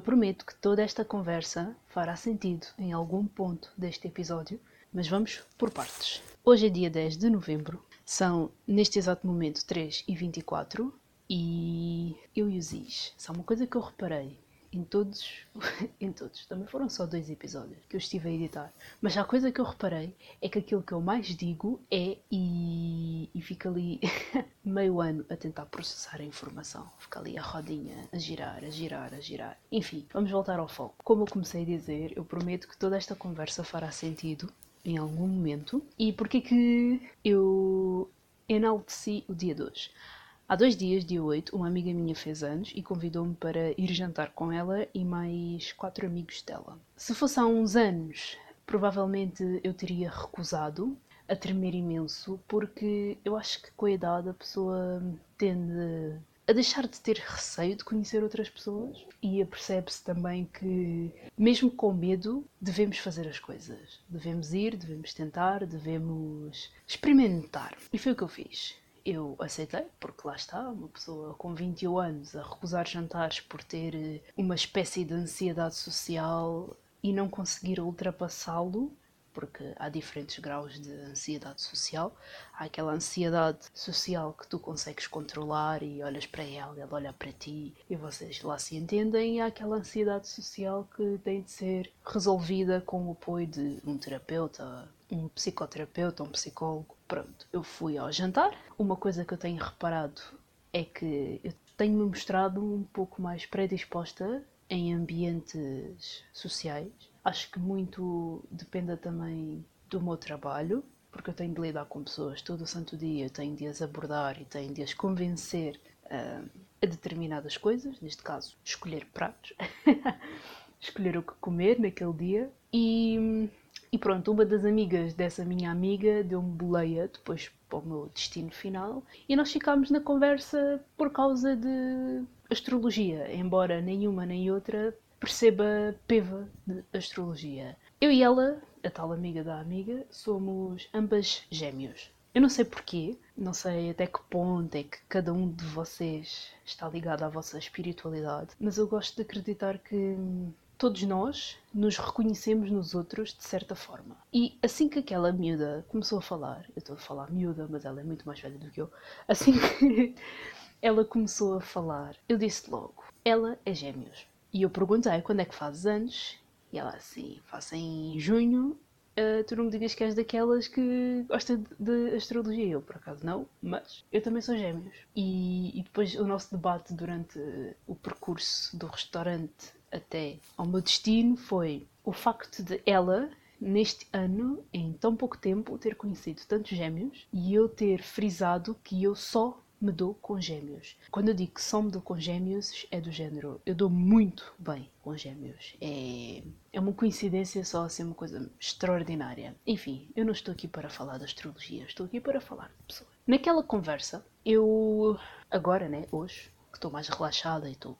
Eu prometo que toda esta conversa fará sentido em algum ponto deste episódio, mas vamos por partes. Hoje é dia 10 de novembro, são neste exato momento 3 e 24 e eu e o Ziz, só uma coisa que eu reparei em todos, em todos, também foram só dois episódios que eu estive a editar, mas a coisa que eu reparei é que aquilo que eu mais digo é e, e fica ali meio ano a tentar processar a informação, fica ali a rodinha a girar, a girar, a girar. Enfim, vamos voltar ao foco. Como eu comecei a dizer, eu prometo que toda esta conversa fará sentido em algum momento. E porquê que eu enalteci o dia de hoje? Há dois dias, dia 8, uma amiga minha fez anos e convidou-me para ir jantar com ela e mais quatro amigos dela. Se fosse há uns anos, provavelmente eu teria recusado a tremer imenso, porque eu acho que com a idade a pessoa tende a deixar de ter receio de conhecer outras pessoas e apercebe-se também que, mesmo com medo, devemos fazer as coisas. Devemos ir, devemos tentar, devemos experimentar. E foi o que eu fiz eu aceitei, porque lá está, uma pessoa com 21 anos a recusar jantares por ter eh, uma espécie de ansiedade social e não conseguir ultrapassá-lo, porque há diferentes graus de ansiedade social. Há aquela ansiedade social que tu consegues controlar e olhas para ela, ela olha para ti e vocês lá se entendem, e há aquela ansiedade social que tem de ser resolvida com o apoio de um terapeuta, um psicoterapeuta, um psicólogo. Pronto, eu fui ao jantar. Uma coisa que eu tenho reparado é que eu tenho-me mostrado um pouco mais predisposta em ambientes sociais. Acho que muito depende também do meu trabalho, porque eu tenho de lidar com pessoas todo o santo dia, eu tenho de as abordar e tenho de as convencer uh, a determinadas coisas, neste caso, escolher pratos, escolher o que comer naquele dia. E e pronto, uma das amigas dessa minha amiga deu-me boleia depois para o meu destino final e nós ficámos na conversa por causa de astrologia, embora nenhuma nem outra perceba peva de astrologia. Eu e ela, a tal amiga da amiga, somos ambas gêmeos. Eu não sei porquê, não sei até que ponto é que cada um de vocês está ligado à vossa espiritualidade, mas eu gosto de acreditar que todos nós nos reconhecemos nos outros de certa forma. E assim que aquela miúda começou a falar, eu estou a falar miúda, mas ela é muito mais velha do que eu, assim que ela começou a falar, eu disse logo: ela é gêmeos. E eu perguntei quando é que fazes anos? E ela assim, faço em junho. Uh, tu não me digas que és daquelas que gosta de, de, astrologia. Eu, por acaso, não, mas eu também sou gêmeos. E, e depois o nosso debate durante o percurso do restaurante até ao meu destino foi o facto de ela, neste ano, em tão pouco tempo, ter conhecido tantos gêmeos e eu ter frisado que eu só me dou com gêmeos. Quando eu digo que só me dou com gêmeos, é do género, eu dou muito bem com gêmeos. É, é uma coincidência só assim, uma coisa extraordinária. Enfim, eu não estou aqui para falar da astrologia, estou aqui para falar de pessoas. Naquela conversa, eu, agora, né, hoje, que estou mais relaxada e estou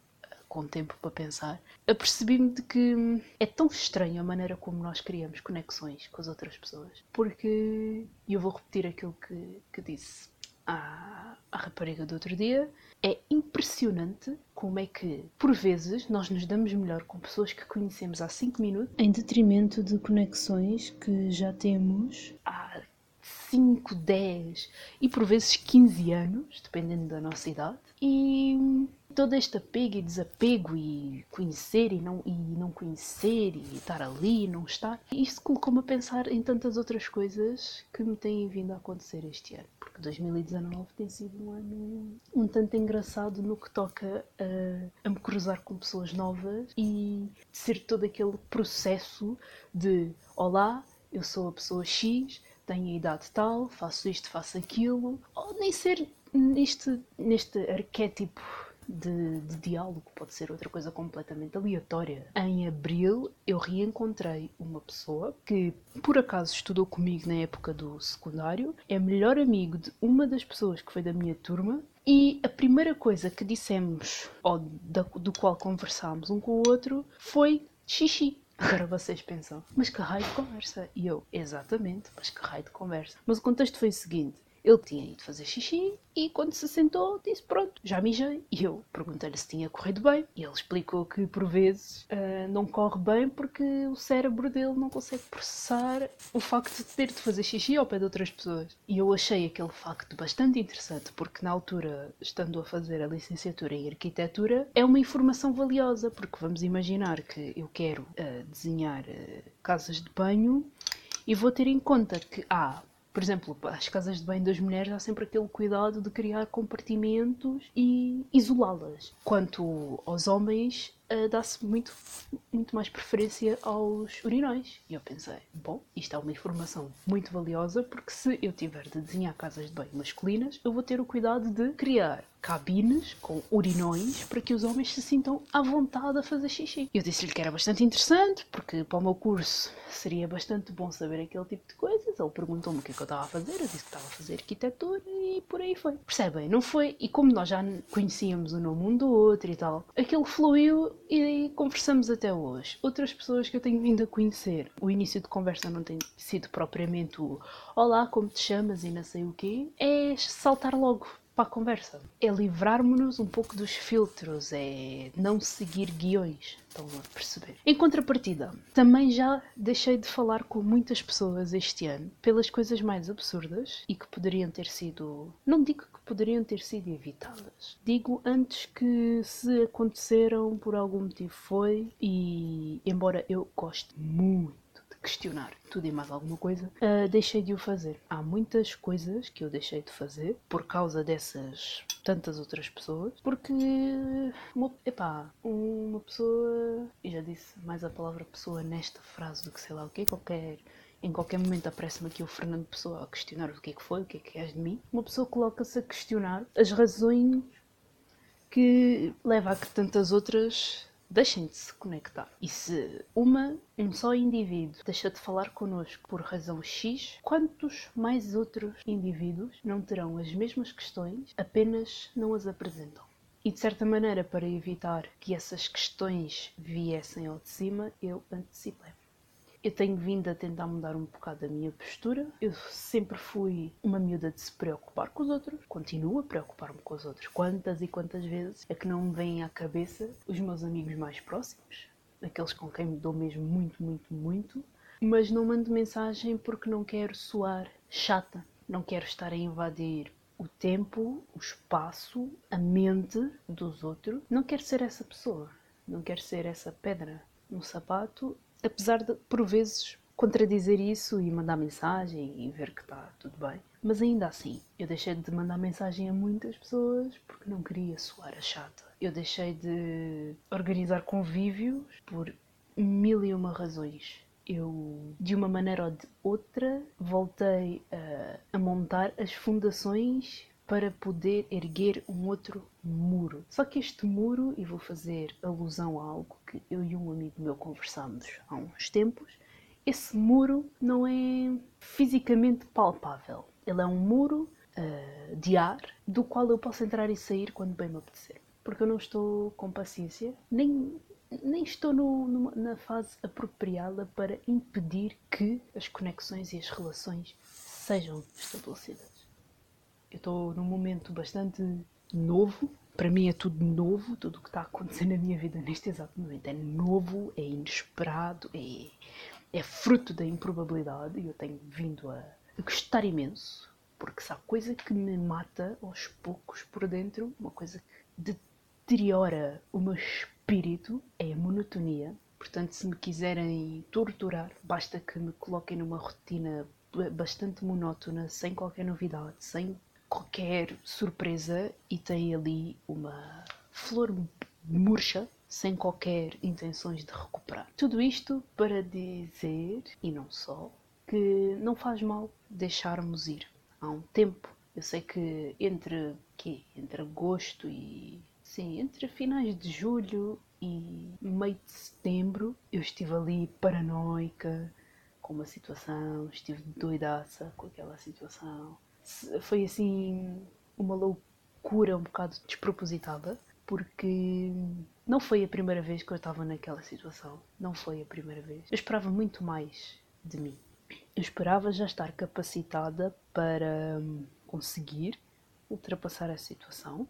com tempo para pensar, apercebi-me de que é tão estranho a maneira como nós criamos conexões com as outras pessoas. Porque, e eu vou repetir aquilo que, que disse à, à rapariga do outro dia, é impressionante como é que, por vezes, nós nos damos melhor com pessoas que conhecemos há 5 minutos, em detrimento de conexões que já temos há 5, 10 e por vezes 15 anos, dependendo da nossa idade. E todo este apego e desapego e conhecer e não, e não conhecer e estar ali e não estar, isto colocou-me a pensar em tantas outras coisas que me têm vindo a acontecer este ano. Porque 2019 tem sido um ano um tanto engraçado no que toca a, a me cruzar com pessoas novas e ser todo aquele processo de olá, eu sou a pessoa X, tenho a idade tal, faço isto, faço aquilo, ou nem ser neste, neste arquétipo de, de, diálogo, pode ser outra coisa completamente aleatória. Em abril eu reencontrei uma pessoa que por acaso estudou comigo na época do secundário, é melhor amigo de uma das pessoas que foi da minha turma. E a primeira coisa que dissemos, ou da, do qual conversámos um com o outro, foi xixi. Agora vocês pensam, mas que raio de conversa? E eu, exatamente, mas que raio de conversa. Mas o contexto foi o seguinte: Ele tinha ido fazer xixi e quando se sentou disse pronto, já mijei. E eu perguntei-lhe se tinha corrido bem e ele explicou que por vezes uh, não corre bem porque o cérebro dele não consegue processar o facto de ter de fazer xixi ao pé de outras pessoas. E eu achei aquele facto bastante interessante porque na altura, estando a fazer a licenciatura em arquitetura, é uma informação valiosa porque vamos imaginar que eu quero uh, desenhar uh, casas de banho e vou ter em conta que há por exemplo, as casas de banho das mulheres há sempre aquele cuidado de criar compartimentos e isolá-las. Quanto aos homens, uh, dá-se muito, muito mais preferência aos urinóis. E eu pensei, bom, isto é uma informação muito valiosa porque se eu tiver de desenhar casas de banho masculinas, eu vou ter o cuidado de criar cabines com urinóis para que os homens se sintam à vontade a fazer xixi. Eu disse-lhe que era bastante interessante porque para o meu curso seria bastante bom saber aquele tipo de coisas. Ele perguntou-me o que é que eu estava a fazer, eu disse que estava a fazer arquitetura e por aí foi. Percebem? Não foi? E como nós já conhecíamos o nome um do outro e tal, aquilo fluiu e conversamos até hoje. Outras pessoas que eu tenho vindo a conhecer, o início de conversa não tem sido propriamente o Olá, como te chamas e não sei o quê, é saltar logo para a conversa. É livrarmos-nos um pouco dos filtros, é não seguir guiões. Estão a perceber? Em contrapartida, também já deixei de falar com muitas pessoas este ano pelas coisas mais absurdas e que poderiam ter sido. Não digo que poderiam ter sido evitadas. Digo antes que se aconteceram por algum motivo foi e embora eu goste muito questionar tudo e mais alguma coisa, uh, deixei de o fazer. Há muitas coisas que eu deixei de fazer por causa dessas tantas outras pessoas, porque uma, epá, uma pessoa, e já disse mais a palavra pessoa nesta frase do que sei lá o que, qualquer em qualquer momento aparece-me aqui o Fernando Pessoa a questionar o que é que foi, o que é que és de mim. Uma pessoa coloca-se a questionar as razões que leva a que tantas outras deixem de se conectar. E se uma, um só indivíduo deixa de falar connosco por razão X, quantos mais outros indivíduos não terão as mesmas questões, apenas não as apresentam? E de certa maneira, para evitar que essas questões viessem ao de cima, eu antecipei. Eu tenho vindo a tentar mudar um bocado a minha postura. Eu sempre fui uma miúda de se preocupar com os outros. Continuo a preocupar-me com os outros. Quantas e quantas vezes é que não me vêm à cabeça os meus amigos mais próximos? Aqueles com quem me dou mesmo muito, muito, muito. Mas não mando mensagem porque não quero soar chata. Não quero estar a invadir o tempo, o espaço, a mente dos outros. Não quero ser essa pessoa. Não quero ser essa pedra no sapato apesar de, por vezes, contradizer isso e mandar mensagem e ver que está tudo bem. Mas ainda assim, eu deixei de mandar mensagem a muitas pessoas porque não queria soar a chata. Eu deixei de organizar convívios por mil e uma razões. Eu, de uma maneira ou de outra, voltei a, a montar as fundações para poder erguer um outro muro. Só que este muro, e vou fazer alusão a algo que eu e um amigo meu conversámos há uns tempos, esse muro não é fisicamente palpável. Ele é um muro uh, de ar do qual eu posso entrar e sair quando bem me apetecer. Porque eu não estou com paciência, nem, nem estou no, no, na fase apropriada para impedir que as conexões e as relações sejam estabelecidas. Eu estou num momento bastante novo. Para mim é tudo novo, tudo o que está acontecendo na minha vida neste exato momento é novo, é inesperado, é, é fruto da improbabilidade e eu tenho vindo a, a gostar imenso, porque se há coisa que me mata aos poucos por dentro, uma coisa que deteriora o meu espírito, é a monotonia. Portanto, se me quiserem torturar, basta que me coloquem numa rotina bastante monótona, sem qualquer novidade, sem qualquer surpresa e tem ali uma flor murcha sem qualquer intenções de recuperar. Tudo isto para dizer, e não só, que não faz mal deixarmos ir. Há um tempo, eu sei que entre que entre agosto e sim, entre finais de julho e meio de setembro, eu estive ali paranoica com uma situação, estive doidaça com aquela situação foi assim uma loucura um bocado despropositada, porque não foi a primeira vez que eu estava naquela situação. Não foi a primeira vez. Eu esperava muito mais de mim. Eu esperava já estar capacitada para hum, conseguir ultrapassar a situação.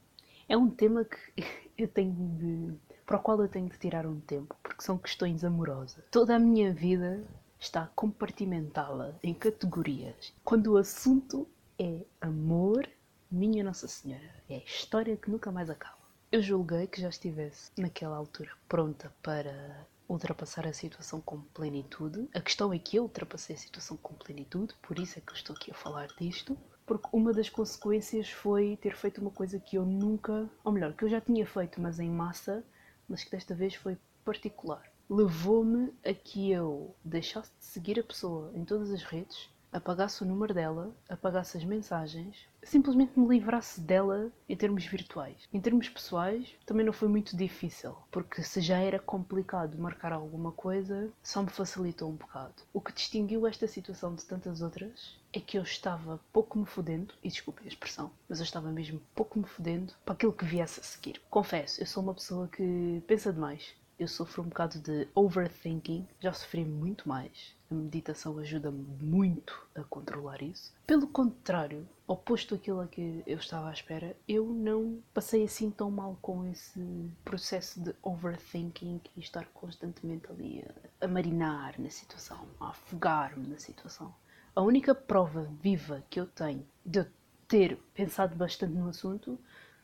É um tema que eu tenho de, para o qual eu tenho de tirar um tempo, porque são questões amorosas. Toda a minha vida está compartimentada em categorias. Quando o assunto é amor, minha Nossa Senhora, é a história que nunca mais acaba. Eu julguei que já estivesse naquela altura pronta para ultrapassar a situação com plenitude. A questão é que eu ultrapassei a situação com plenitude, por isso é que eu estou aqui a falar disto. Porque uma das consequências foi ter feito uma coisa que eu nunca, ou melhor, que eu já tinha feito, mas em massa, mas que desta vez foi particular. Levou-me a que eu deixasse de seguir a pessoa em todas as redes apagasse o número dela, apagasse as mensagens, simplesmente me livrasse dela em termos virtuais. Em termos pessoais, também não foi muito difícil, porque se já era complicado marcar alguma coisa, só me facilitou um bocado. O que distinguiu esta situação de tantas outras é que eu estava pouco me fodendo, e desculpe a expressão, mas eu estava mesmo pouco me fodendo para aquilo que viesse a seguir. Confesso, eu sou uma pessoa que pensa demais. Eu sofro um bocado de overthinking, já sofri muito mais a meditação ajuda-me muito a controlar isso. Pelo contrário, oposto àquilo a que eu estava à espera, eu não passei assim tão mal com esse processo de overthinking e estar constantemente ali a, a marinar na situação, a afogar-me na situação. A única prova viva que eu tenho de eu ter pensado bastante no assunto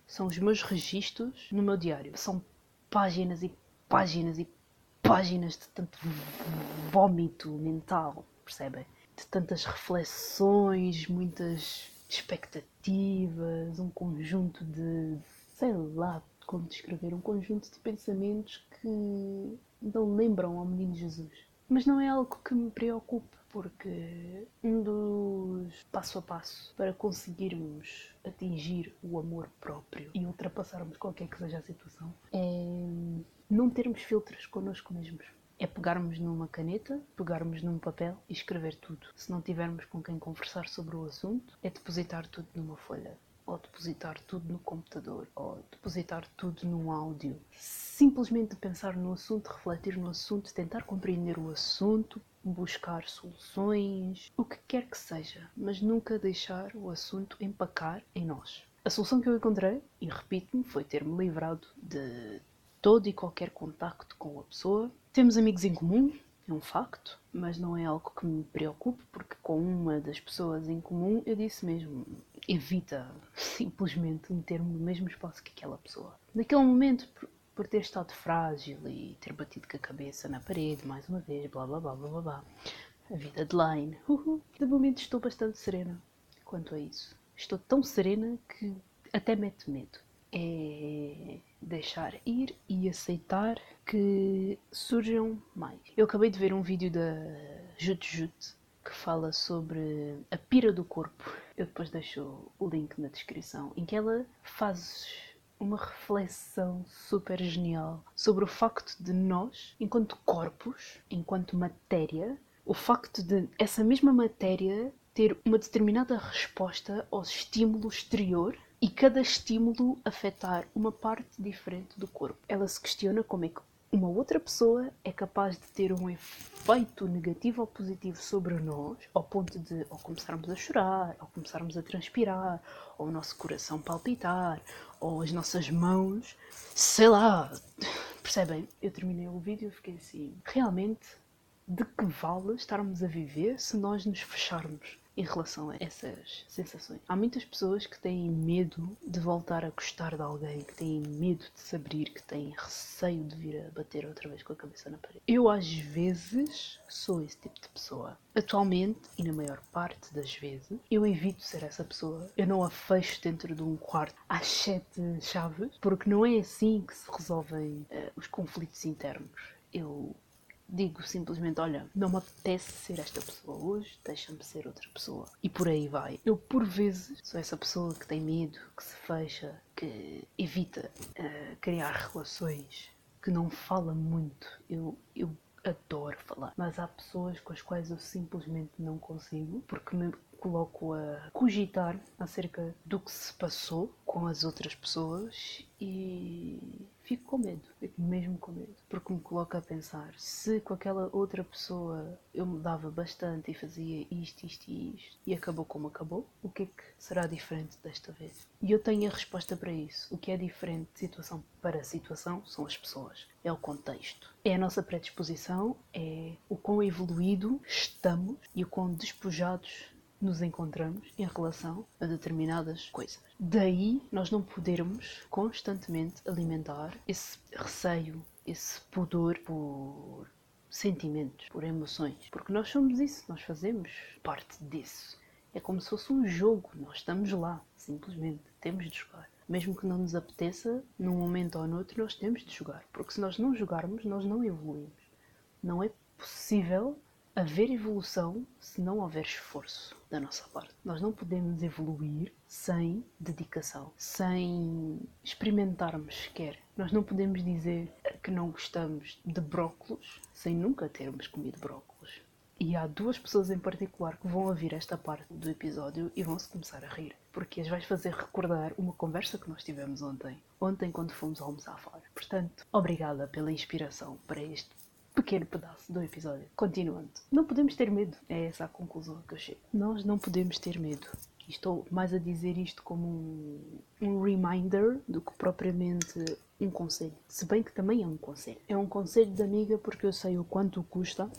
são os meus registros no meu diário. São páginas e páginas e páginas de tanto vômito mental, percebem? De tantas reflexões, muitas expectativas, um conjunto de, sei lá como descrever, um conjunto de pensamentos que não lembram ao menino Jesus. Mas não é algo que me preocupe, porque um dos passo a passo para conseguirmos atingir o amor próprio e ultrapassarmos qualquer que seja a situação é não termos filtros connosco mesmos. É pegarmos numa caneta, pegarmos num papel e escrever tudo. Se não tivermos com quem conversar sobre o assunto, é depositar tudo numa folha. Ou depositar tudo no computador, ou depositar tudo num áudio. Simplesmente pensar no assunto, refletir no assunto, tentar compreender o assunto, buscar soluções, o que quer que seja, mas nunca deixar o assunto empacar em nós. A solução que eu encontrei, e repito-me, foi ter-me livrado de todo e qualquer contacto com a pessoa. Temos amigos em comum, é um facto, mas não é algo que me preocupe, porque com uma das pessoas em comum eu disse mesmo: evita simplesmente meter-me no mesmo espaço que aquela pessoa. Naquele momento, por, ter estado frágil e ter batido com a cabeça na parede mais uma vez, blá blá blá blá blá blá. A vida de line. Uhum. De momento estou bastante serena quanto a isso. Estou tão serena que até mete medo. É deixar ir e aceitar que surjam mais. Eu acabei de ver um vídeo da Jut Jut que fala sobre a pira do corpo. Eu depois deixo o link na descrição, em que ela faz uma reflexão super genial sobre o facto de nós, enquanto corpos, enquanto matéria, o facto de essa mesma matéria ter uma determinada resposta ao estímulo exterior e cada estímulo afetar uma parte diferente do corpo. Ela se questiona como é que uma outra pessoa é capaz de ter um efeito negativo ou positivo sobre nós, ao ponto de ou começarmos a chorar, ou começarmos a transpirar, ou o nosso coração palpitar, ou as nossas mãos, sei lá. Percebem? Eu terminei o vídeo e fiquei assim, realmente, de que vale estarmos a viver se nós nos fecharmos? Em relação a essas sensações. Há muitas pessoas que têm medo de voltar a gostar de alguém, que têm medo de se abrir, que têm receio de vir a bater outra vez com a cabeça na parede. Eu, às vezes, sou esse tipo de pessoa. Atualmente, e na maior parte das vezes, eu evito ser essa pessoa. Eu não a fecho dentro de um quarto às sete chaves, porque não é assim que se resolvem uh, os conflitos internos. Eu digo simplesmente: olha, não me apetece ser esta pessoa hoje, deixa-me ser outra pessoa. E por aí vai. Eu, por vezes, sou essa pessoa que tem medo, que se fecha, que evita uh, criar relações, que não fala muito. Eu, eu adoro falar, mas há pessoas com as quais eu simplesmente não consigo, porque me coloco a cogitar acerca do que se passou com as outras pessoas e fico com medo, fico mesmo com medo, porque me coloca a pensar se com aquela outra pessoa eu mudava bastante e fazia isto, isto e isto e acabou como acabou, o que é que será diferente desta vez? E eu tenho a resposta para isso. O que é diferente de situação para situação são as pessoas, é o contexto, é a nossa predisposição, é o quão evoluído estamos e o quão despojados nos encontramos em relação a determinadas coisas. Daí nós não podermos constantemente alimentar esse receio, esse pudor por sentimentos, por emoções, porque nós somos isso, nós fazemos parte disso. É como se fosse um jogo, nós estamos lá, simplesmente, temos de jogar. Mesmo que não nos apeteça, num momento ou noutro, nós temos de jogar, porque se nós não jogarmos, nós não evoluímos. Não é possível haver evolução se não houver esforço da nossa parte. Nós não podemos evoluir sem dedicação, sem experimentarmos sequer. Nós não podemos dizer que não gostamos de brócolos sem nunca termos comido brócolos. E há duas pessoas em particular que vão ouvir esta parte do episódio e vão se começar a rir, porque as vais fazer recordar uma conversa que nós tivemos ontem, ontem quando fomos almoçar fora. Portanto, obrigada pela inspiração para este pequeno pedaço do episódio. Continuando. Não podemos ter medo. É essa a conclusão que eu chego. Nós não podemos ter medo. Estou mais a dizer isto como um, um reminder do que propriamente um conselho. Se bem que também é um conselho. É um conselho de amiga porque eu sei o quanto custa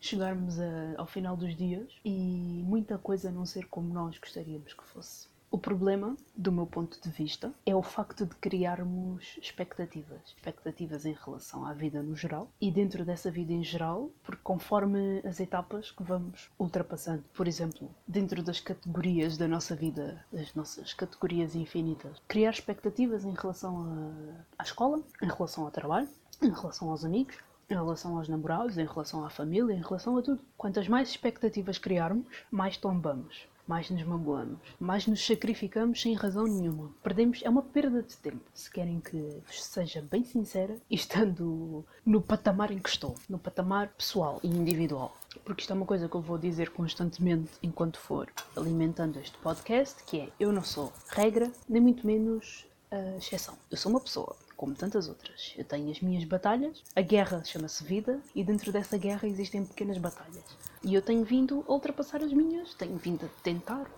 chegarmos a, ao final dos dias e muita coisa não ser como nós gostaríamos que fosse. O problema, do meu ponto de vista, é o facto de criarmos expectativas. Expectativas em relação à vida no geral e dentro dessa vida em geral, porque conforme as etapas que vamos ultrapassando. Por exemplo, dentro das categorias da nossa vida, das nossas categorias infinitas, criar expectativas em relação à escola, em relação ao trabalho, em relação aos amigos, em relação aos namorados, em relação à família, em relação a tudo. Quantas mais expectativas criarmos, mais tombamos mais nos magoamos, mais nos sacrificamos sem razão nenhuma. Perdemos, é uma perda de tempo. Se querem que seja bem sincera, estando no patamar em que estou, no patamar pessoal e individual. Porque isto é uma coisa que eu vou dizer constantemente enquanto for alimentando este podcast, que é eu não sou regra, nem muito menos a exceção. Eu sou uma pessoa como tantas outras. Eu tenho as minhas batalhas, a guerra chama-se vida e dentro dessa guerra existem pequenas batalhas. E eu tenho vindo a ultrapassar as minhas, tenho vindo a tentar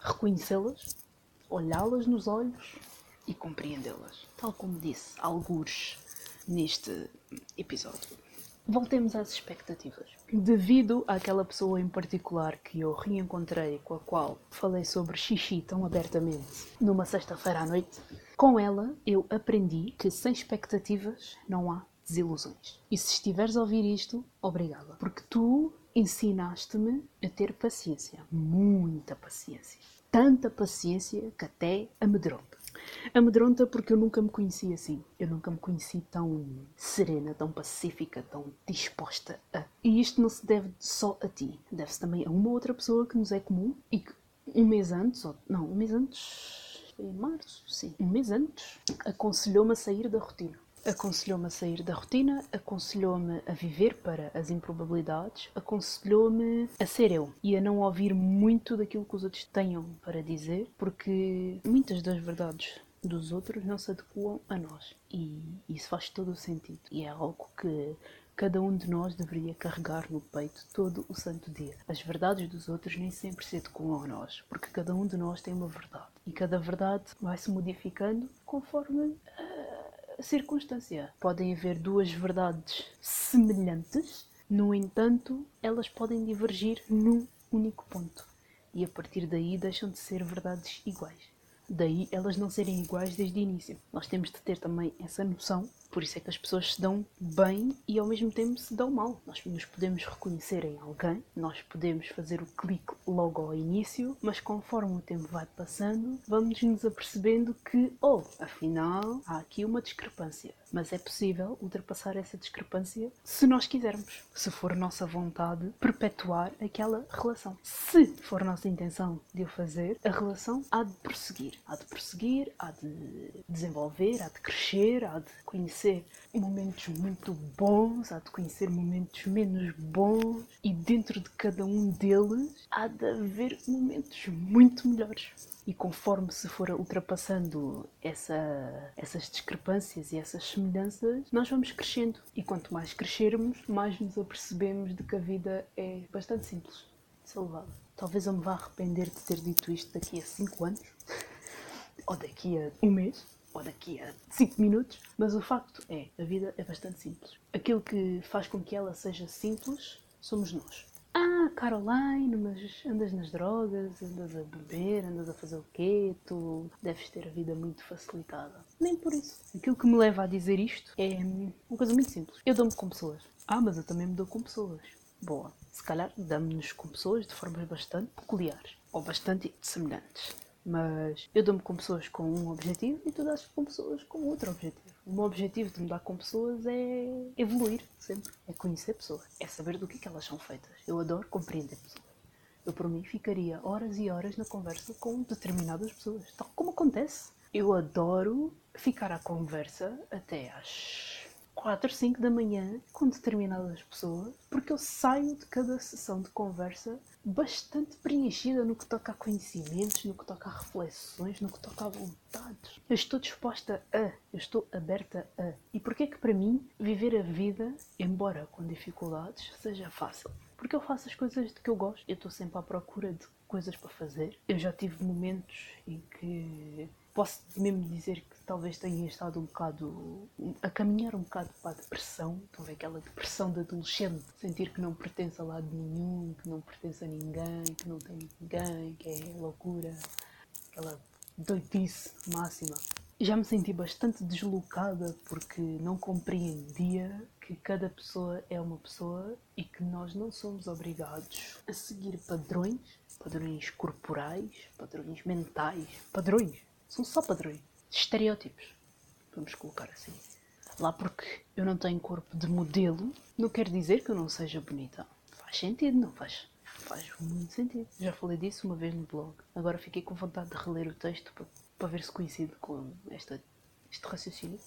reconhecê-las, olhá-las nos olhos e compreendê-las. Tal como disse algures neste episódio. Voltemos às expectativas. Devido àquela pessoa em particular que eu reencontrei, com a qual falei sobre xixi tão abertamente numa sexta-feira à noite, com ela eu aprendi que sem expectativas não há desilusões. E se estiveres a ouvir isto, obrigada. Porque tu ensinaste-me a ter paciência. Muita paciência. Tanta paciência que até amedronta. Amedronta porque eu nunca me conheci assim. Eu nunca me conheci tão serena, tão pacífica, tão disposta a. E isto não se deve só a ti. Deve-se também a uma outra pessoa que nos é comum e que um mês antes, ou não, um mês antes, foi em março, sim, um mês antes, aconselhou-me a sair da rotina. Aconselhou-me a sair da rotina, aconselhou-me a viver para as improbabilidades, aconselhou-me a ser eu e a não ouvir muito daquilo que os outros tenham para dizer, porque muitas das verdades dos outros não se adequam a nós. E isso faz todo o sentido. E é algo que cada um de nós deveria carregar no peito todo o santo dia. As verdades dos outros nem sempre se adequam a nós, porque cada um de nós tem uma verdade. E cada verdade vai se modificando conforme circunstância. Podem haver duas verdades semelhantes, no entanto, elas podem divergir num único ponto. E a partir daí deixam de ser verdades iguais. Daí elas não serem iguais desde o início. Nós temos de ter também essa noção por isso é que as pessoas se dão bem e ao mesmo tempo se dão mal. Nós nos podemos reconhecer em alguém, nós podemos fazer o clique logo ao início, mas conforme o tempo vai passando, vamos nos apercebendo que, oh, afinal, há aqui uma discrepância. Mas é possível ultrapassar essa discrepância se nós quisermos, se for nossa vontade perpetuar aquela relação. Se for nossa intenção de o fazer, a relação há de prosseguir. há de prosseguir, há de desenvolver, há de crescer, há de conhecer momentos muito bons, há de conhecer momentos menos bons e dentro de cada um deles há de haver momentos muito melhores. E conforme se for ultrapassando essa, essas discrepâncias e essas semelhanças, nós vamos crescendo. E quanto mais crescermos, mais nos apercebemos de que a vida é bastante simples levada. Talvez eu me vá arrepender de ter dito isto daqui a 5 anos, ou daqui a um mês, ou daqui a 5 minutos, mas o facto é, a vida é bastante simples. Aquilo que faz com que ela seja simples somos nós. Ah, Caroline, mas andas nas drogas, andas a beber, andas a fazer o quê? Tu deves ter a vida muito facilitada. Nem por isso. Aquilo que me leva a dizer isto é uma coisa muito simples. Eu dou-me com pessoas. Ah, mas eu também me dou com pessoas. Boa. Se calhar damos-nos com pessoas de formas bastante peculiares ou bastante semelhantes. Mas eu dou-me com pessoas com um objetivo e tu dás com pessoas com outro objetivo. O meu objetivo de me dar com pessoas é evoluir sempre, é conhecer pessoas, é saber do que, é que elas são feitas. Eu adoro compreender pessoas. Eu, por mim, ficaria horas e horas na conversa com determinadas pessoas, tal como acontece. Eu adoro ficar à conversa até às 4, 5 da manhã com determinadas pessoas, porque eu saio de cada sessão de conversa bastante preenchida no que toca a conhecimentos, no que toca a reflexões, no que toca a vontades. Eu estou disposta a, eu estou aberta a. E porquê é que para mim viver a vida, embora com dificuldades, seja fácil? Porque eu faço as coisas de que eu gosto, eu estou sempre à procura de coisas para fazer. Eu já tive momentos em que posso mesmo dizer que talvez tenha estado um bocado a caminhar um bocado para a depressão, então aquela depressão de adolescente, sentir que não pertence a lado nenhum, que não pertence a ninguém, que não tem ninguém, que é loucura, aquela doidice máxima. Já me senti bastante deslocada porque não compreendia que cada pessoa é uma pessoa e que nós não somos obrigados a seguir padrões, padrões corporais, padrões mentais, padrões são só padrões. Estereótipos. Vamos colocar assim. Lá porque eu não tenho corpo de modelo, não quer dizer que eu não seja bonita. Faz sentido, não faz? Faz muito sentido. Já falei disso uma vez no blog. Agora fiquei com vontade de reler o texto para, para ver se coincide com esta, este raciocínio.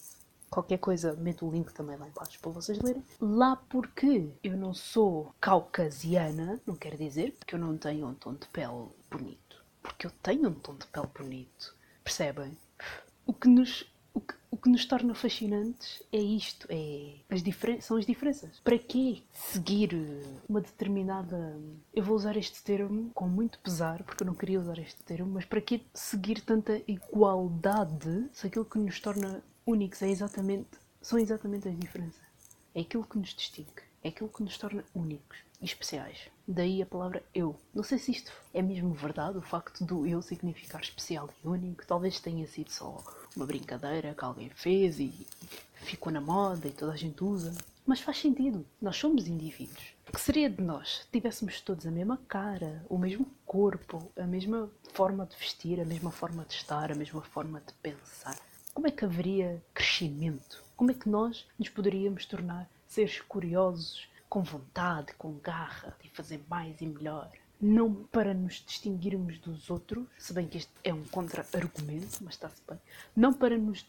Qualquer coisa, meto o link também lá embaixo para vocês lerem. Lá porque eu não sou caucasiana, não quer dizer que eu não tenho um tom de pele bonito. Porque eu tenho um tom de pele bonito. Percebem? O que nos, o que, o que nos torna fascinantes é isto, é as são as diferenças. Para que seguir uma determinada... Eu vou usar este termo com muito pesar, porque eu não queria usar este termo, mas para que seguir tanta igualdade se aquilo que nos torna únicos é exatamente, são exatamente as diferenças? É aquilo que nos distingue, é aquilo que nos torna únicos especiais. Daí a palavra eu. Não sei se isto é mesmo verdade, o facto do eu significar especial e único. Talvez tenha sido só uma brincadeira que alguém fez e ficou na moda e toda a gente usa. Mas faz sentido. Nós somos indivíduos. O que seria de nós se tivéssemos todos a mesma cara, o mesmo corpo, a mesma forma de vestir, a mesma forma de estar, a mesma forma de pensar? Como é que haveria crescimento? Como é que nós nos poderíamos tornar seres curiosos, com vontade, com garra, de fazer mais e melhor. Não para nos distinguirmos dos outros, se bem que este é um contra-argumento, mas está-se bem. Não para nos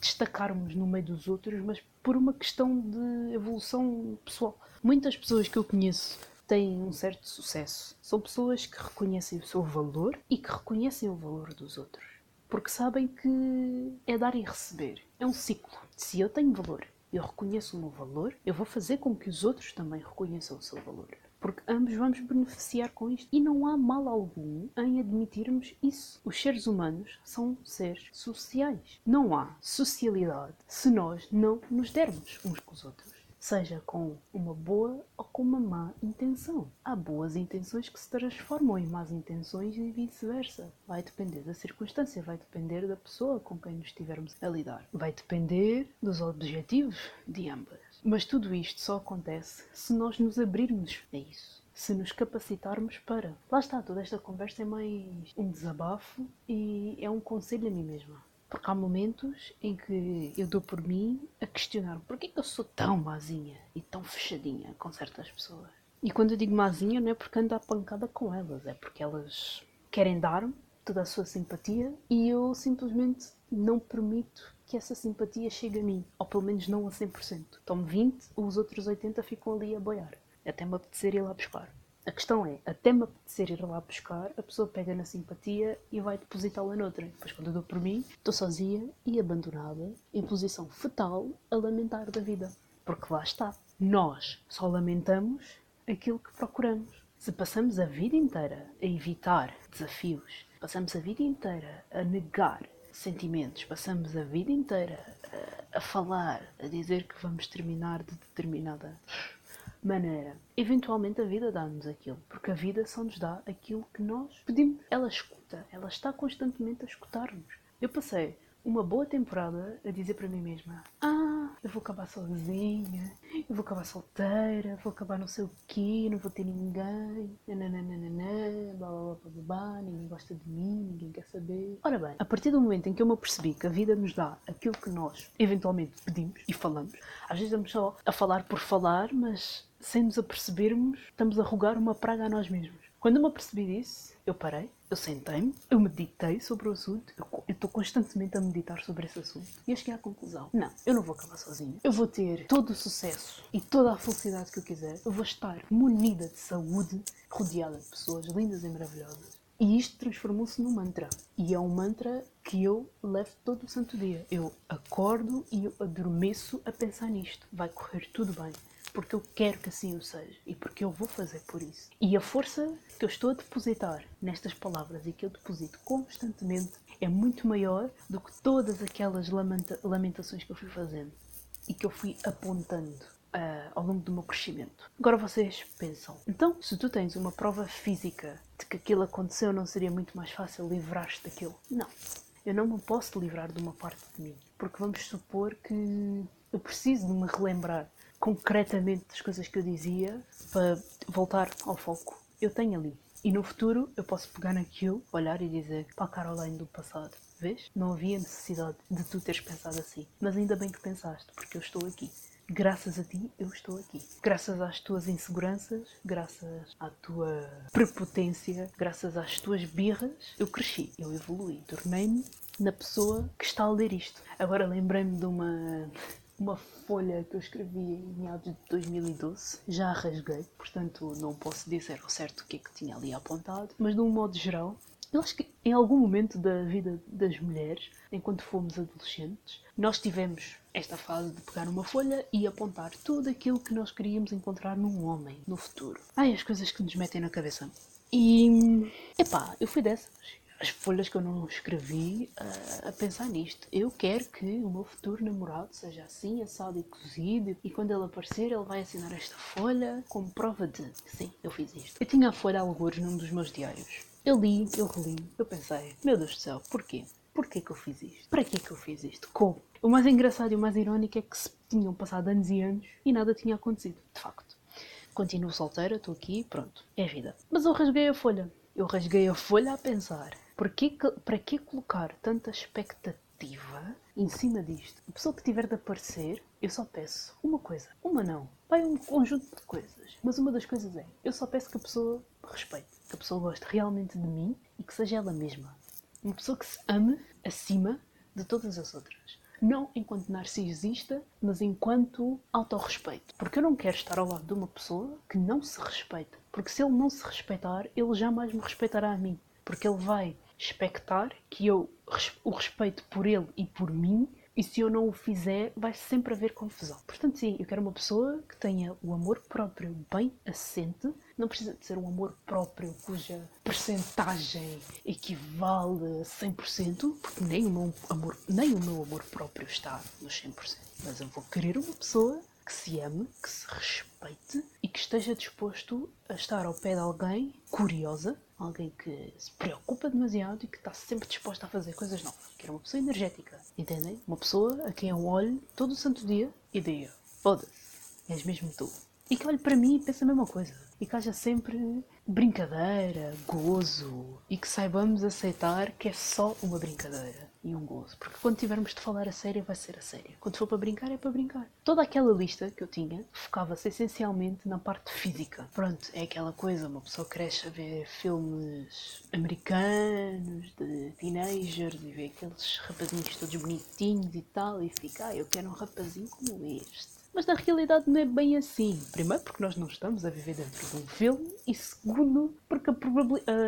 destacarmos no meio dos outros, mas por uma questão de evolução pessoal. Muitas pessoas que eu conheço têm um certo sucesso. São pessoas que reconhecem o seu valor e que reconhecem o valor dos outros. Porque sabem que é dar e receber. É um ciclo. Se eu tenho valor eu reconheço o meu valor, eu vou fazer com que os outros também reconheçam o seu valor. Porque ambos vamos beneficiar com isto. E não há mal algum em admitirmos isso. Os seres humanos são seres sociais. Não há socialidade se nós não nos dermos uns com os outros seja com uma boa ou com uma má intenção. Há boas intenções que se transformam em más intenções e vice-versa. Vai depender da circunstância, vai depender da pessoa com quem nos estivermos a lidar. Vai depender dos objetivos de ambas. Mas tudo isto só acontece se nós nos abrirmos a isso se nos capacitarmos para. Lá está, toda esta conversa é mais um desabafo e é um conselho a mim mesma. Porque há momentos em que eu dou por mim a questionar porquê que eu sou tão mazinha e tão fechadinha com certas pessoas. E quando eu digo mazinha não é porque ando à pancada com elas, é porque elas querem dar-me toda a sua simpatia e eu simplesmente não permito que essa simpatia chegue a mim, ou pelo menos não a 100%. Tomo 20, os outros 80 ficam ali a boiar, até me apetecer ir lá buscar. A questão é, até me apetecer ir lá buscar, a pessoa pega na simpatia e vai depositá-la noutra. Depois, quando eu dou por mim, estou sozinha e abandonada, em posição fetal, a lamentar da vida. Porque lá está. Nós só lamentamos aquilo que procuramos. Se passamos a vida inteira a evitar desafios, passamos a vida inteira a negar sentimentos, passamos a vida inteira a, a falar, a dizer que vamos terminar de determinada maneira. Eventualmente a vida dá-nos aquilo, porque a vida só nos dá aquilo que nós pedimos. Ela escuta, ela está constantemente a escutar-nos. Eu passei uma boa temporada a dizer para mim mesma: Ah, eu vou acabar sozinha, eu vou acabar solteira, vou acabar não sei o quê, não vou ter ninguém, nananana, blá blá blá blá ninguém gosta de mim, ninguém quer saber. Ora bem, a partir do momento em que eu me apercebi que a vida nos dá aquilo que nós eventualmente pedimos e falamos, às vezes estamos só a falar por falar, mas sem nos apercebermos, estamos a rogar uma praga a nós mesmos. Quando eu me apercebi disso, eu parei, eu sentei-me, eu meditei sobre o assunto, eu estou constantemente a meditar sobre esse assunto e cheguei à conclusão: não, eu não vou acabar sozinha. Eu vou ter todo o sucesso e toda a felicidade que eu quiser. Eu vou estar munida de saúde, rodeada de pessoas lindas e maravilhosas. E isto transformou-se num mantra. E é um mantra que eu levo todo o santo dia. Eu acordo e eu adormeço a pensar nisto. Vai correr tudo bem porque eu quero que assim o seja e porque eu vou fazer por isso. E a força que eu estou a depositar nestas palavras e que eu deposito constantemente é muito maior do que todas aquelas lamenta lamentações que eu fui fazendo e que eu fui apontando uh, ao longo do meu crescimento. Agora vocês pensam, então se tu tens uma prova física de que aquilo aconteceu, não seria muito mais fácil livrar-te daquilo? Não. Eu não me posso livrar de uma parte de mim, porque vamos supor que eu preciso de me relembrar concretamente das coisas que eu dizia para voltar ao foco. Eu tenho ali. E no futuro eu posso pegar naquilo, olhar e dizer para a Caroline do passado. Vês? Não havia necessidade de tu teres pensado assim. Mas ainda bem que pensaste, porque eu estou aqui. Graças a ti, eu estou aqui. Graças às tuas inseguranças, graças à tua prepotência, graças às tuas birras, eu cresci, eu evolui. Tornei-me na pessoa que está a ler isto. Agora lembrei-me de uma uma folha que eu escrevi em meados de 2012. Já a rasguei, portanto não posso dizer ao certo o que é que tinha ali apontado, mas de um modo geral, eu acho que em algum momento da vida das mulheres, enquanto fomos adolescentes, nós tivemos esta fase de pegar uma folha e apontar tudo aquilo que nós queríamos encontrar num homem no futuro. Ai, as coisas que nos metem na cabeça. E, epá, eu fui dessas as folhas que eu não escrevi uh, a pensar nisto. Eu quero que o meu futuro namorado seja assim, assado e cozido, e quando ele aparecer, ele vai assinar esta folha como prova de sim, eu fiz isto. Eu tinha a folha a algures num dos meus diários. Eu li, eu reli, eu pensei, meu Deus do céu, porquê? Porquê que eu fiz isto? Para que que eu fiz isto? Como? O mais engraçado e o mais irónico é que se tinham passado anos e anos e nada tinha acontecido, de facto. Continuo solteira, estou aqui, pronto, é a vida. Mas eu rasguei a folha. Eu rasguei a folha a pensar Porquê que, para que colocar tanta expectativa em cima disto? A pessoa que tiver de aparecer, eu só peço uma coisa. Uma não. Vai um conjunto de coisas. Mas uma das coisas é, eu só peço que a pessoa respeite. Que a pessoa goste realmente de mim e que seja ela mesma. Uma pessoa que se ame acima de todas as outras. Não enquanto narcisista, mas enquanto autorrespeito. Porque eu não quero estar ao lado de uma pessoa que não se respeita. Porque se ele não se respeitar, ele jamais me respeitará a mim. Porque ele vai expectar que eu o respeito por ele e por mim, e se eu não o fizer, vai sempre haver confusão. Portanto, sim, eu quero uma pessoa que tenha o amor próprio bem assente. Não precisa de ser um amor próprio cuja percentagem equivale a 100%, porque nem o meu amor, nem o meu amor próprio está nos 100%. Mas eu vou querer uma pessoa que se ame, que se respeite e que esteja disposto a estar ao pé de alguém curiosa, alguém que se preocupa demasiado e que está sempre disposta a fazer coisas novas. Que era uma pessoa energética, entendem? Uma pessoa a quem eu olho todo o santo dia e diga: foda-se, és mesmo tu. E que olhe para mim e pense a mesma coisa. E que haja sempre brincadeira, gozo e que saibamos aceitar que é só uma brincadeira e um gozo. Porque quando tivermos de falar a sério, vai ser a sério. Quando for para brincar, é para brincar. Toda aquela lista que eu tinha focava-se essencialmente na parte física. Pronto, é aquela coisa, uma pessoa cresce a ver filmes americanos de teenagers e vê aqueles rapazinhos todos bonitinhos e tal e fica, ah, eu quero um rapazinho como este. Mas na realidade não é bem assim. Primeiro, porque nós não estamos a viver dentro de um filme, e segundo, porque a,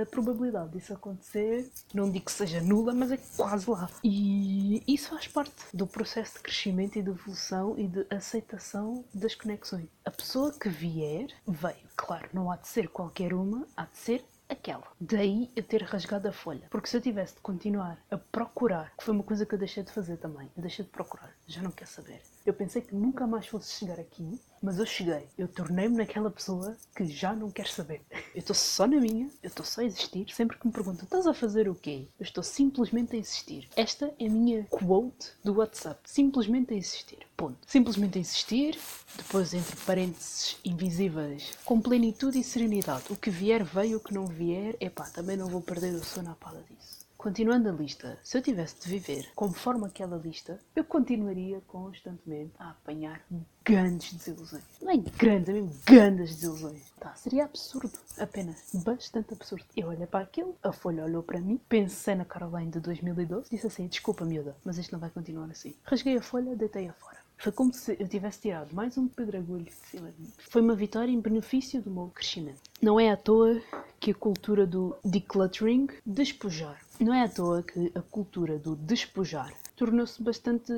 a probabilidade disso acontecer, não digo que seja nula, mas é quase lá. E isso faz parte do processo de crescimento e de evolução e de aceitação das conexões. A pessoa que vier, veio. Claro, não há de ser qualquer uma, há de ser aquela. Daí eu ter rasgado a folha. Porque se eu tivesse de continuar a procurar, que foi uma coisa que eu deixei de fazer também, eu deixei de procurar, já não quer saber. Eu pensei que nunca mais fosse chegar aqui, mas eu cheguei. Eu tornei-me naquela pessoa que já não quer saber. Eu estou só na minha, eu estou só a existir. Sempre que me perguntam, estás a fazer o quê? Eu estou simplesmente a existir. Esta é a minha quote do WhatsApp. Simplesmente a existir. Ponto. Simplesmente a existir, depois entre parênteses invisíveis, com plenitude e serenidade. O que vier veio, o que não vier, epá, também não vou perder o sono à pala disso. Continuando a lista, se eu tivesse de viver conforme aquela lista, eu continuaria constantemente a apanhar grandes desilusões. Não é grandes, é mesmo grandes desilusões. Tá, seria absurdo, apenas bastante absurdo. Eu olhei para aquilo, a folha olhou para mim, pensei na Caroline de 2012, disse assim: Desculpa, miúda, mas isto não vai continuar assim. Rasguei a folha, deitei-a fora. Foi como se eu tivesse tirado mais um pedregulho de cima de mim. Foi uma vitória em benefício do meu crescimento. Não é à toa que a cultura do decluttering, despojar, não é à toa que a cultura do despojar tornou-se bastante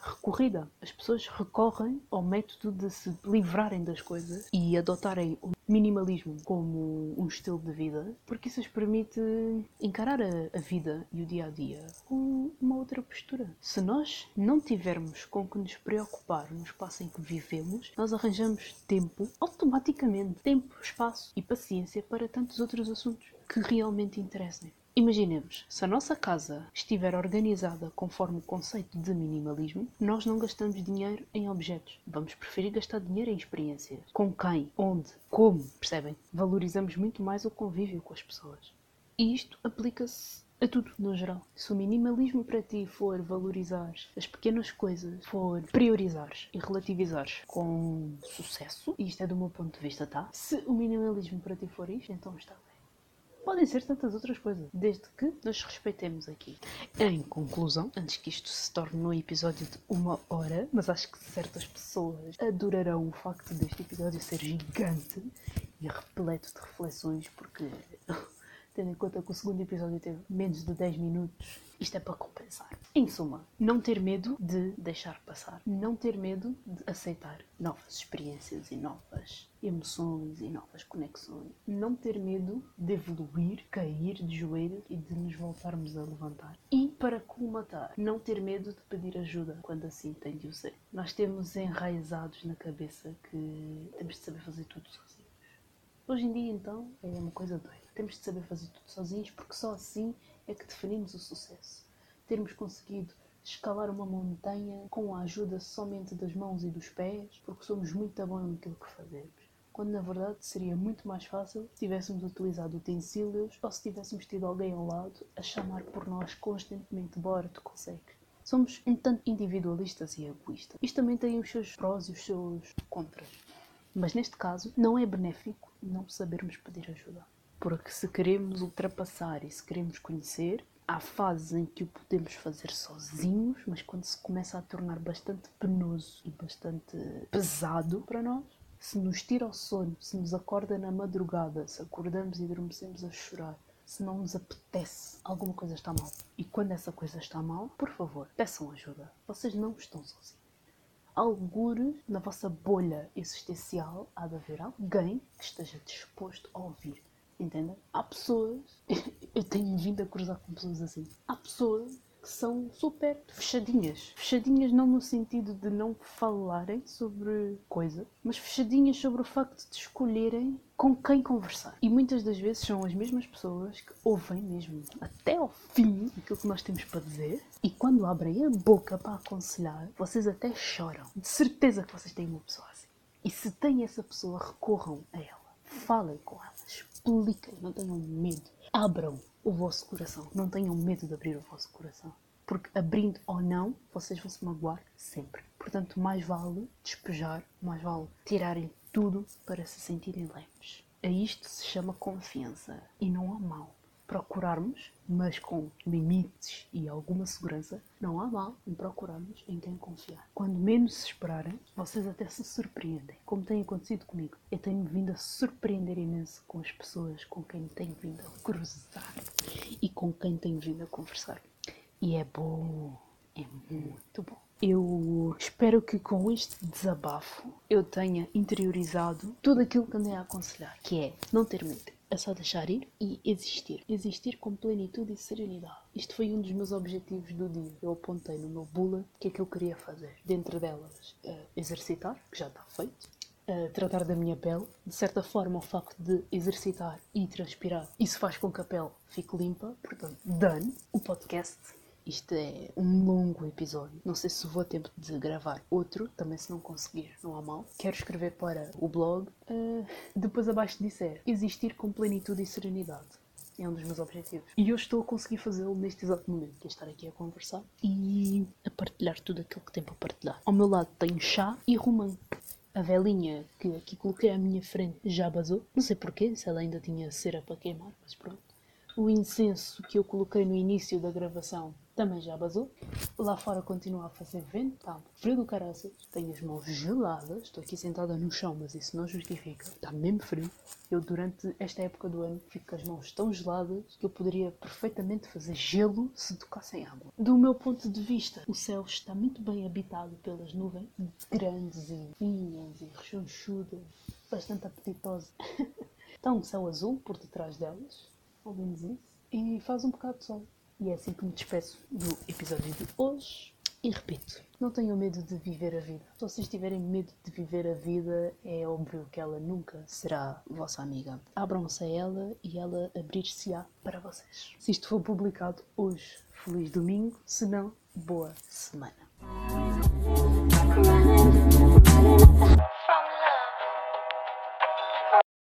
recorrida. As pessoas recorrem ao método de se livrarem das coisas e adotarem o minimalismo como um estilo de vida, porque isso as permite encarar a, vida e o dia a dia com uma outra postura. Se nós não tivermos com que nos preocupar no espaço em que vivemos, nós arranjamos tempo automaticamente tempo, espaço e paciência para tantos outros assuntos que realmente interessem. Imaginemos, se a nossa casa estiver organizada conforme o conceito de minimalismo, nós não gastamos dinheiro em objetos. Vamos preferir gastar dinheiro em experiências. Com quem, onde, como, percebem? Valorizamos muito mais o convívio com as pessoas. E isto aplica-se a tudo no geral. Se o minimalismo para ti for valorizar as pequenas coisas, for priorizar e relativizar com sucesso, e isto é do meu ponto de vista, tá? Se o minimalismo para ti for isto, então está. Podem ser tantas outras coisas, desde que nos respeitemos aqui. Em conclusão, antes que isto se torne um episódio de uma hora, mas acho que certas pessoas adorarão o facto deste episódio ser gigante e repleto de reflexões, porque tendo em conta que o segundo episódio teve menos de 10 minutos, isto é para compensar. Em suma, não ter medo de deixar passar, não ter medo de aceitar novas experiências e novas emoções e novas conexões, não ter medo de evoluir, cair de joelhos e de nos voltarmos a levantar. E para colmatar, não ter medo de pedir ajuda quando assim tem de o ser. Nós temos enraizados na cabeça que temos de saber fazer tudo sozinhos. Hoje em dia, então, é uma coisa doida. Temos de saber fazer tudo sozinhos porque só assim é que definimos o sucesso. Termos conseguido escalar uma montanha com a ajuda somente das mãos e dos pés porque somos muito bons naquilo que fazemos. Quando na verdade seria muito mais fácil se tivéssemos utilizado utensílios ou se tivéssemos tido alguém ao lado a chamar por nós constantemente: Bora, tu consegues. Somos um tanto individualistas e egoístas. Isto também tem os seus prós e os seus contras. Mas neste caso, não é benéfico não sabermos pedir ajuda. Porque se queremos ultrapassar e se queremos conhecer, há fases em que o podemos fazer sozinhos, mas quando se começa a tornar bastante penoso e bastante pesado para nós, se nos tira o sono, se nos acorda na madrugada, se acordamos e adormecemos a chorar, se não nos apetece, alguma coisa está mal. E quando essa coisa está mal, por favor, peçam ajuda. Vocês não estão sozinhos. Algures na vossa bolha existencial há de haver alguém que esteja disposto a ouvir Entendem? Há pessoas, eu tenho vindo a cruzar com pessoas assim. Há pessoas que são super fechadinhas. Fechadinhas não no sentido de não falarem sobre coisas, mas fechadinhas sobre o facto de escolherem com quem conversar. E muitas das vezes são as mesmas pessoas que ouvem mesmo até ao fim aquilo que nós temos para dizer e quando abrem a boca para aconselhar, vocês até choram. De certeza que vocês têm uma pessoa assim. E se têm essa pessoa, recorram a ela. Falem com ela não tenham medo. Abram o vosso coração. Não tenham medo de abrir o vosso coração. Porque abrindo ou não, vocês vão se magoar sempre. Portanto, mais vale despejar, mais vale tirarem tudo para se sentirem leves. A isto se chama confiança e não há mal procurarmos, mas com limites e alguma segurança, não há mal em procurarmos em quem confiar. Quando menos se esperarem, vocês até se surpreendem, como tem acontecido comigo. Eu tenho vindo a surpreender imenso com as pessoas com quem tenho vindo a cruzar e com quem tenho vindo a conversar. E é bom, é muito bom. Eu espero que com este desabafo eu tenha interiorizado tudo aquilo que andei a aconselhar, que é não ter medo é só deixar ir e existir. Existir com plenitude e serenidade. Isto foi um dos meus objetivos do dia. Eu apontei no meu bullet o que é que eu queria fazer. Dentro delas, uh, exercitar, que já está feito. Uh, tratar da minha pele. De certa forma, o facto de exercitar e transpirar, isso faz com que a pele fique limpa. Portanto, done. O podcast isto é um longo episódio. Não sei se vou a tempo de gravar outro, também se não conseguir, não há mal. Quero escrever para o blog. Uh, depois abaixo disser existir com plenitude e serenidade. É um dos meus objetivos. E eu estou a conseguir fazê-lo neste exato momento, que é estar aqui a conversar e a partilhar tudo aquilo que tenho para partilhar. Ao meu lado tenho chá e romã. A velinha que aqui coloquei à minha frente já basou. Não sei porquê, se ela ainda tinha cera para queimar, mas pronto. O incenso que eu coloquei no início da gravação também já basou. Lá fora continua a fazer vento, está frio do caraças. Tenho as mãos geladas. Estou aqui sentada no chão, mas isso não justifica. Está mesmo frio. Eu, durante esta época do ano, fico com as mãos tão geladas que eu poderia perfeitamente fazer gelo se tocassem água. Do meu ponto de vista, o céu está muito bem habitado pelas nuvens grandes e finas e rechonchudas, bastante apetitosas. está um céu azul por detrás delas, ao menos isso, e faz um bocado de sol. E é assim que me despeço do episódio de hoje. E repito, não tenham medo de viver a vida. Se vocês tiverem medo de viver a vida, é óbvio que ela nunca será vossa amiga. Abram-se a ela e ela abrir-se-á para vocês. Se isto for publicado hoje, feliz domingo. Se não, boa semana.